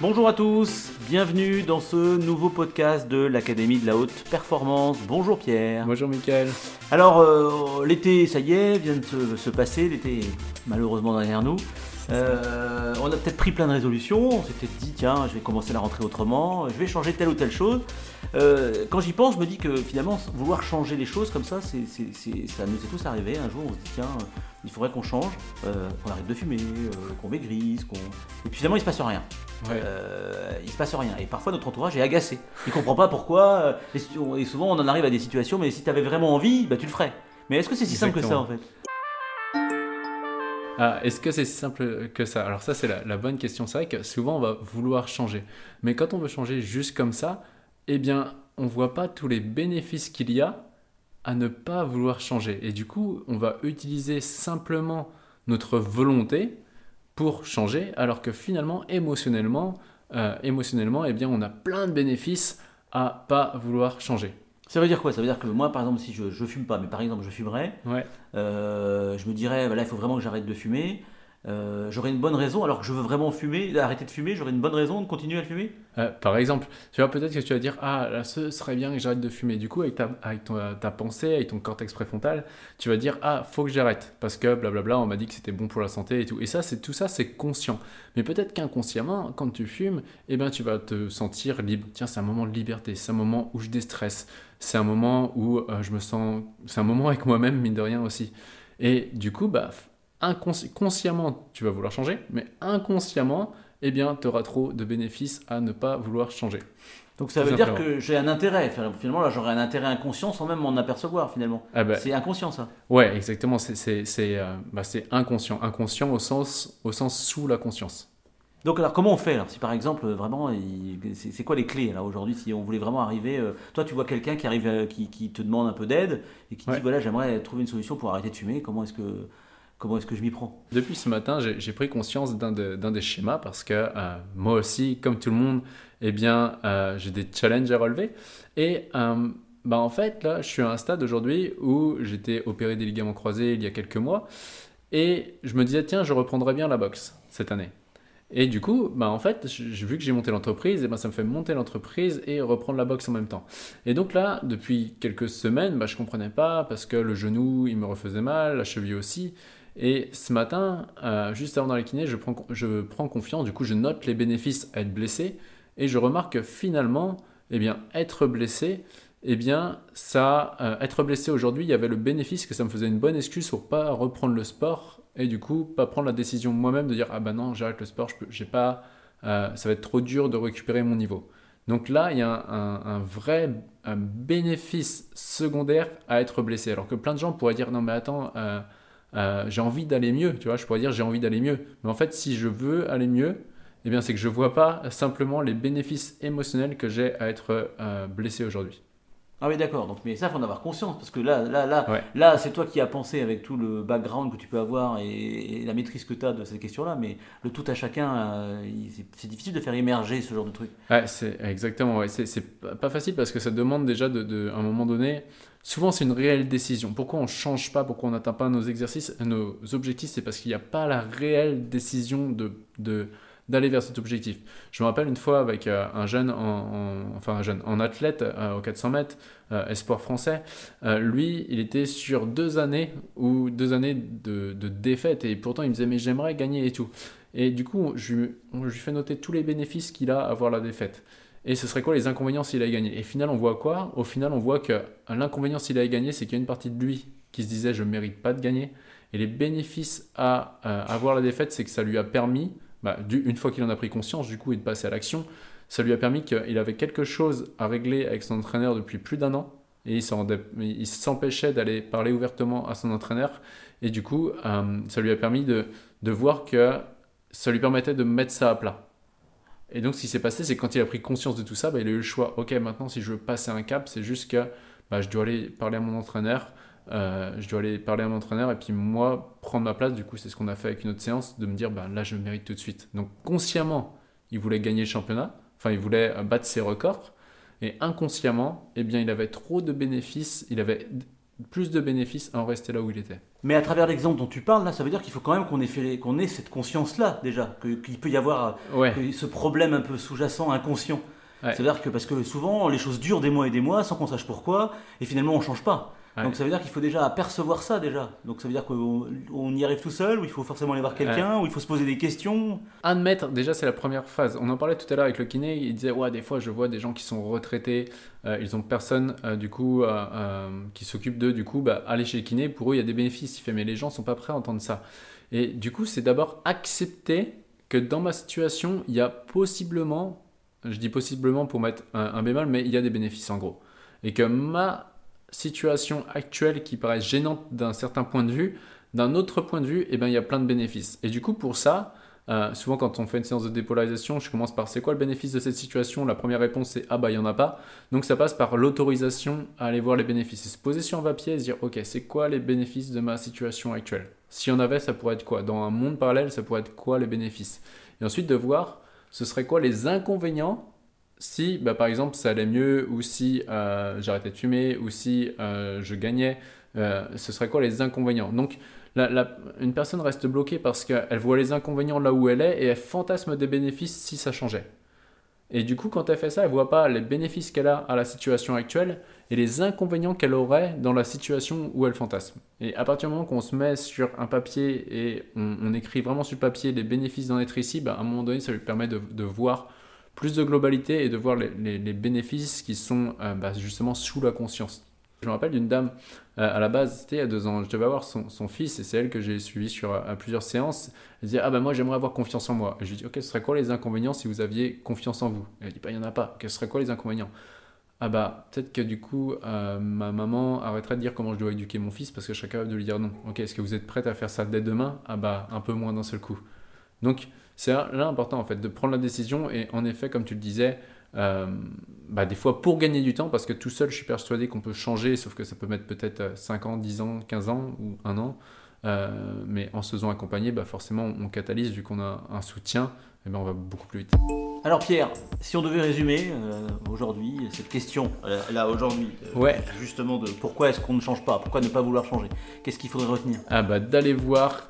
Bonjour à tous, bienvenue dans ce nouveau podcast de l'Académie de la Haute Performance. Bonjour Pierre. Bonjour Mickaël. Alors euh, l'été, ça y est, vient de se, se passer, l'été est malheureusement derrière nous. Euh, on a peut-être pris plein de résolutions, on s'est peut-être dit tiens je vais commencer la rentrée autrement, je vais changer telle ou telle chose. Euh, quand j'y pense, je me dis que finalement vouloir changer les choses comme ça, c'est, c'est- c'est- ça nous est tous arrivé. Un jour on se dit tiens il faudrait qu'on change, qu'on arrête de fumer, qu'on maigrisse, qu'on... Et puis finalement il se passe rien. Ouais. Euh, il se passe rien. Et parfois notre entourage est agacé. Il comprend pas pourquoi. euh, Et, souvent on en arrive à des situations, mais si tu avais vraiment envie, bah, tu le ferais. Mais est-ce que c'est si simple que ça en fait? Ah, est-ce que c'est si simple que ça? Alors ça, c'est la, la bonne question. C'est vrai que souvent, on va vouloir changer. Mais quand on veut changer juste comme ça, eh bien, on voit pas tous les bénéfices qu'il y a à ne pas vouloir changer. Et du coup, on va utiliser simplement notre volonté pour changer, alors que finalement, émotionnellement, euh, émotionnellement, eh bien, on a plein de bénéfices à pas vouloir changer. Ça veut dire quoi? Ça veut dire que moi, par exemple, si je, je fume pas, mais par exemple je fumerais, Ouais. euh, je me dirais, bah, là, il faut vraiment que j'arrête de fumer. Euh, j'aurais une bonne raison, alors que je veux vraiment fumer, arrêter de fumer, j'aurais une bonne raison de continuer à fumer Euh, par exemple, tu vois, peut-être que tu vas dire Ah, là, ce serait bien que j'arrête de fumer. Du coup, avec, ton- ta pensée, avec ton cortex préfrontal, tu vas dire Ah, faut que j'arrête parce que blablabla, on m'a dit que c'était bon pour la santé et tout. Et ça, c'est tout ça, c'est conscient. Mais peut-être qu'inconsciemment, quand tu fumes, eh ben, tu vas te sentir libre. Tiens, c'est un moment de liberté, c'est un moment où je déstresse, c'est un moment où euh, je me sens. C'est un moment avec moi-même, mine de rien aussi. Et du coup, bah, consciemment, tu vas vouloir changer, mais inconsciemment, eh bien, tu auras trop de bénéfices à ne pas vouloir changer. Donc ça Tout veut dire que j'ai un intérêt. Finalement, là, j'aurais un intérêt inconscient sans même m'en apercevoir, finalement. Ah bah, C'est inconscient, ça. ouais, exactement, c'est euh, bah, c'est inconscient. Inconscient au sens, au sens sous la conscience. Donc alors comment on fait alors Si par exemple euh, vraiment, c'est quoi les clés là aujourd'hui Si on voulait vraiment arriver, euh, toi tu vois quelqu'un qui arrive, euh, qui, qui te demande un peu d'aide et qui Ouais. dit voilà j'aimerais trouver une solution pour arrêter de fumer. Comment est-ce que comment est-ce que je m'y prends? Depuis ce matin, j'ai pris conscience d'un de- d'un des schémas parce que euh, moi aussi, comme tout le monde, eh bien, euh, j'ai des challenges à relever. Et euh, bah, en fait, là, je suis à un stade aujourd'hui où j'étais opéré des ligaments croisés il y a quelques mois. Et je me disais, tiens, je reprendrai bien la boxe cette année. Et du coup, bah en fait, vu que j'ai monté l'entreprise, et ben ça me fait monter l'entreprise et reprendre la boxe en même temps. Et donc là, depuis quelques semaines, bah, je comprenais pas parce que le genou, il me refaisait mal, la cheville aussi. Et ce matin, euh, juste avant d'aller kiné, je prends, confiance, du coup je note les bénéfices à être blessé et je remarque que finalement, eh bien, être blessé, eh bien, ça, euh, être blessé aujourd'hui, il y avait le bénéfice que ça me faisait une bonne excuse pour pas reprendre le sport et du coup pas prendre la décision moi-même de dire ah ben non j'arrête le sport, j'ai pas, euh, ça va être trop dur de récupérer mon niveau. Donc là, il y a un, vrai bénéfice secondaire à être blessé. Alors que plein de gens pourraient dire non mais attends, euh, j'ai envie d'aller mieux, tu vois, je pourrais dire j'ai envie d'aller mieux. Mais en fait, si je veux aller mieux, eh bien c'est que je vois pas simplement les bénéfices émotionnels que j'ai à être euh, blessé aujourd'hui. Ah oui d'accord. Donc mais ça faut en avoir conscience parce que là là là Ouais. là c'est toi qui as pensé avec tout le background que tu peux avoir et, et la maîtrise que tu as de cette question-là. Mais le tout à chacun, euh, c'est- difficile de faire émerger ce genre de truc. Ouais, c'est exactement. Ouais. C'est, pas pas facile parce que ça demande déjà de, de- à un moment donné. Souvent, c'est une réelle décision. Pourquoi on change pas, pourquoi on n'atteint pas nos exercices, nos objectifs, c'est parce qu'il n'y a pas la réelle décision de, de d'aller vers cet objectif. Je me rappelle une fois avec euh, un jeune, en, en- enfin un jeune, en athlète euh, au 400 mètres, euh, espoir français. Euh, lui, il était sur deux années ou deux années de, défaite et pourtant il me disait mais j'aimerais gagner et tout. Et du coup, je, lui- fais noter tous les bénéfices qu'il a à avoir la défaite. Et ce serait quoi les inconvénients s'il avait gagné? Et final, on voit quoi? Au final, on voit que l'inconvénient s'il avait gagné, c'est qu'il y a une partie de lui qui se disait je ne mérite pas de gagner. Et les bénéfices à avoir la défaite, c'est que ça lui a permis, bah, une fois qu'il en a pris conscience du coup et de passer à l'action, ça lui a permis qu'il avait quelque chose à régler avec son entraîneur depuis plus d'un an. Et il s'empêchait d'aller parler ouvertement à son entraîneur. Et du coup, euh, ça lui a permis de, voir que ça lui permettait de mettre ça à plat. Et donc, ce qui s'est passé, c'est quand il a pris conscience de tout ça, bah, il a eu le choix. Ok, maintenant, si je veux passer un cap, c'est juste que bah, je dois aller parler à mon entraîneur. Euh, je dois aller parler à mon entraîneur et puis moi prendre ma place. Du coup, c'est ce qu'on a fait avec une autre séance, de me dire bah, là, je mérite tout de suite. Donc, consciemment, il voulait gagner le championnat. Enfin, il voulait euh, battre ses records. Et inconsciemment, eh bien, il avait trop de bénéfices. Il avait plus de bénéfices à en rester là où il était. Mais à travers l'exemple dont tu parles, là, ça veut dire qu'il faut quand même qu'on ait, cette conscience-là déjà, qu'il peut y avoir Ouais. que ce problème un peu sous-jacent, inconscient. Ouais. C'est-à-dire que parce que souvent les choses durent des mois et des mois sans qu'on sache pourquoi, et finalement on change pas. Ouais. Donc ça veut dire qu'il faut déjà apercevoir ça déjà. Donc ça veut dire qu'on on y arrive tout seul, ou il faut forcément aller voir quelqu'un, ou il faut se poser des questions. Admettre, déjà, c'est la première phase. On en parlait tout à l'heure avec le kiné. Il disait Ouais, des fois, je vois des gens qui sont retraités, euh, ils ont personne, euh, du coup, euh, euh, qui s'occupe d'eux. Du coup, bah, aller chez le kiné, pour eux, il y a des bénéfices. Il fait Mais les gens sont pas prêts à entendre ça. Et du coup, c'est d'abord accepter que dans ma situation, il y a possiblement, je dis possiblement pour mettre un, un bémol, mais il y a des bénéfices en gros. Et que ma situation actuelle qui paraît gênante d'un certain point de vue, d'un autre point de vue, eh ben, il y a plein de bénéfices. Et du coup, pour ça, euh, souvent, quand on fait une séance de dépolarisation, je commence par c'est quoi le bénéfice de cette situation? La première réponse, c'est ah bah, il n'y en a pas. Donc, ça passe par l'autorisation à aller voir les bénéfices. Et se poser sur un papier et se dire ok, c'est quoi les bénéfices de ma situation actuelle? Si y en avait, ça pourrait être quoi? Dans un monde parallèle, ça pourrait être quoi les bénéfices? Et ensuite, de voir ce serait quoi les inconvénients si, bah, par exemple, ça allait mieux, ou si euh, j'arrêtais de fumer, ou si euh, je gagnais, euh, ce serait quoi les inconvénients? Donc, une personne reste bloquée parce qu'elle voit les inconvénients là où elle est et elle fantasme des bénéfices si ça changeait. Et du coup, quand elle fait ça, elle voit pas les bénéfices qu'elle a à la situation actuelle et les inconvénients qu'elle aurait dans la situation où elle fantasme. Et à partir du moment qu'on se met sur un papier et on, écrit vraiment sur le papier les bénéfices d'en être ici, bah, à un moment donné, ça lui permet de voir plus de globalité et de voir les, bénéfices qui sont euh, bah, justement sous la conscience. Je me rappelle d'une dame, euh, à la base, c'était il y a deux ans, je devais avoir son, fils et c'est elle que j'ai suivi sur euh, à plusieurs séances. Elle disait Ah ben moi j'aimerais avoir confiance en moi. Et je lui dis Ok, ce serait quoi les inconvénients si vous aviez confiance en vous? Et Elle dit Bah il n'y en a pas. Ok, ce serait quoi les inconvénients Ah bah peut-être que du coup euh, ma maman arrêterait de dire comment je dois éduquer mon fils parce que je serais capable de lui dire non. Ok, est-ce que vous êtes prête à faire ça dès demain? Ah bah un peu moins d'un seul coup. Donc c'est là important en fait de prendre la décision et en effet comme tu le disais, euh, bah, des fois pour gagner du temps parce que tout seul je suis persuadé qu'on peut changer sauf que ça peut mettre peut-être euh, 5 ans, 10 ans, 15 ans ou un an. Euh, mais en se faisant accompagner, bah forcément on catalyse vu qu'on a un soutien, et ben on va beaucoup plus vite. Alors Pierre, si on devait résumer euh, aujourd'hui cette question, euh, là aujourd'hui, euh, Ouais. justement de pourquoi est-ce qu'on ne change pas, pourquoi ne pas vouloir changer, qu'est-ce qu'il faudrait retenir? Ah bah d'aller voir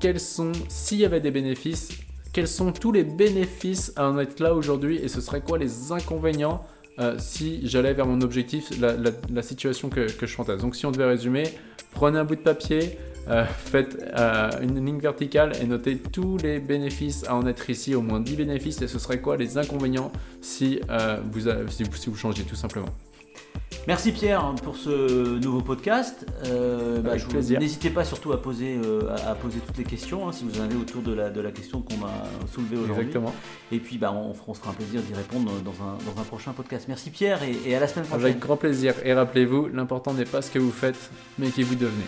quels sont, s'il y avait des bénéfices, quels sont tous les bénéfices à en être là aujourd'hui et ce serait quoi les inconvénients euh, si j'allais vers mon objectif, la, situation que, je fantasme. Donc si on devait résumer, prenez un bout de papier, euh, faites euh, une ligne verticale et notez tous les bénéfices à en être ici, au moins 10 bénéfices et ce serait quoi les inconvénients si, vous, si vous changez tout simplement. Merci Pierre pour ce nouveau podcast. Euh, bah. N'hésitez pas surtout à poser, euh, à, à poser toutes les questions hein, si vous en avez autour de la, de la question qu'on a soulevée aujourd'hui. Exactement. Et puis bah, on, on se fera un plaisir d'y répondre dans un, dans un prochain podcast. Merci Pierre et, et à la semaine prochaine. Avec grand plaisir. Et rappelez-vous, l'important n'est pas ce que vous faites, mais qui vous devenez.